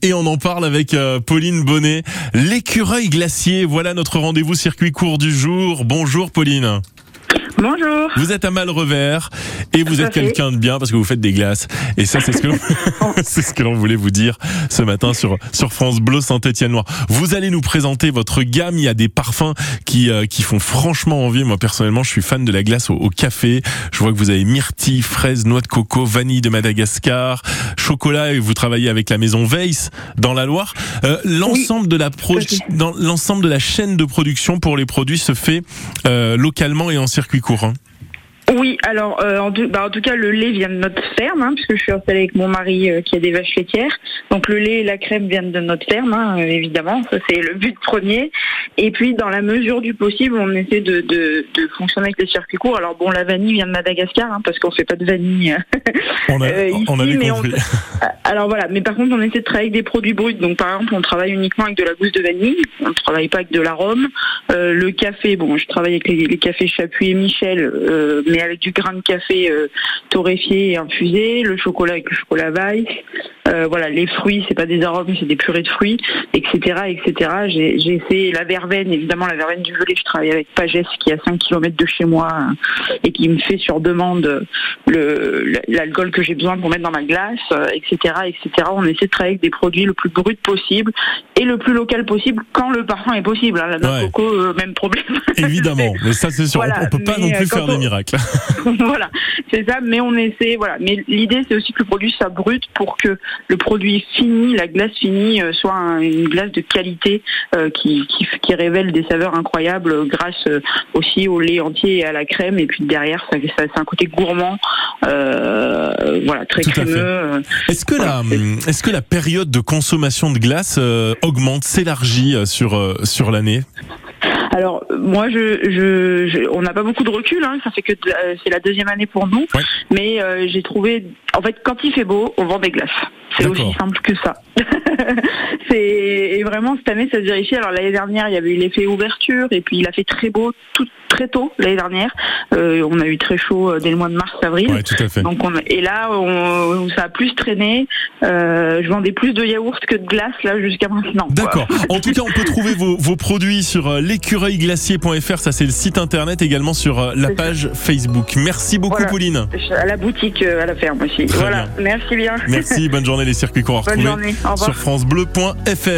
Et on en parle avec euh, Pauline Bonnet. L'écureuil glacier, voilà notre rendez-vous circuit court du jour. Bonjour Pauline. Bonjour. Vous êtes à Malrevers et vous êtes quelqu'un de bien parce que vous faites des glaces. Et ça, c'est ce que l'on- c'est ce que l'on voulait vous dire ce matin sur sur France Bleu Saint-Étienne-Noir. Vous allez nous présenter votre gamme. Il y a des parfums qui euh, qui font franchement envie. Moi personnellement, je suis fan de la glace au, au café. Je vois que vous avez myrtille, fraise, noix de coco, vanille de Madagascar, chocolat et vous travaillez avec la maison Weiss dans la Loire. Euh, l'ensemble de la pro- dans l'ensemble de la chaîne de production pour les produits se fait euh, localement et en circuit court. Oui, alors euh, en, tout, bah, en tout cas le lait vient de notre ferme, hein, puisque je suis installée avec mon mari euh, qui a des vaches laitières. Donc le lait et la crème viennent de notre ferme, hein, euh, évidemment, ça c'est le but premier. Et puis dans la mesure du possible, on essaie de, de, de fonctionner avec les circuits courts. Alors bon, la vanille vient de Madagascar, hein, parce qu'on fait pas de vanille. On, a, on ici, avait mais on- compris. Alors voilà, mais par contre on essaie de travailler avec des produits bruts. Donc par exemple, on travaille uniquement avec de la gousse de vanille, on ne travaille pas avec de l'arôme. Euh, le café, bon, je travaille avec les, cafés Chapuis et Michel, euh, mais avec du grain de café euh, torréfié et infusé. Le chocolat avec le chocolat Weiss. Euh, voilà, les fruits, c'est pas des arômes, c'est des purées de fruits, etc., etc. J'ai j'ai essayé la verveine, évidemment la verveine du gelé. Je travaille avec Pagès qui est à 5 km de chez moi euh, et qui me fait sur demande le l'alcool que j'ai besoin pour mettre dans ma glace, euh, etc., etc. On essaie de travailler avec des produits le plus brut possible et le plus local possible quand le parfum est possible. hein. La noix Ouais. coco, euh, même problème. Évidemment, mais ça c'est sûr, Voilà, on, peut pas mais, non plus faire des miracles. voilà, c'est ça. Mais on essaie, voilà. Mais l'idée, c'est aussi que le produit soit brut pour que le produit fini, la glace finie, euh, soit un- une glace de qualité euh, qui, qui, qui révèle des saveurs incroyables euh, grâce aussi au lait entier et à la crème. Et puis derrière, ça, ça c'est un côté gourmand, euh, voilà, très Tout crémeux. euh, Est-ce que la est-ce que la période de consommation de glace augmente, s'élargit sur sur l'année? Alors moi, je, je, je- on n'a pas beaucoup de recul. Hein, ça fait que euh, c'est la deuxième année pour nous. Ouais. Mais euh, j'ai trouvé, en fait, quand il fait beau, on vend des glaces. C'est aussi simple que ça. et vraiment cette année, ça se vérifie. Alors l'année dernière, il y avait eu l'effet ouverture et puis il a fait très beau tout très tôt l'année dernière. Euh, on a eu très chaud euh, dès le mois de mars-avril. Ouais, tout à fait. Donc on, et là, on, ça a plus traîné. Euh, je vendais plus de yaourt que de glace là jusqu'à maintenant. D'accord. En tout cas, on peut trouver vos, vos produits sur l'écureuilglacier.fr, ça c'est le site internet, également sur la ça. page Facebook. Merci beaucoup Voilà. Pauline. À la boutique, à la ferme aussi. Très voilà. Merci bien. Merci, bonne journée les circuits courts à Bonne journée. Au revoir. sur francebleu.fr.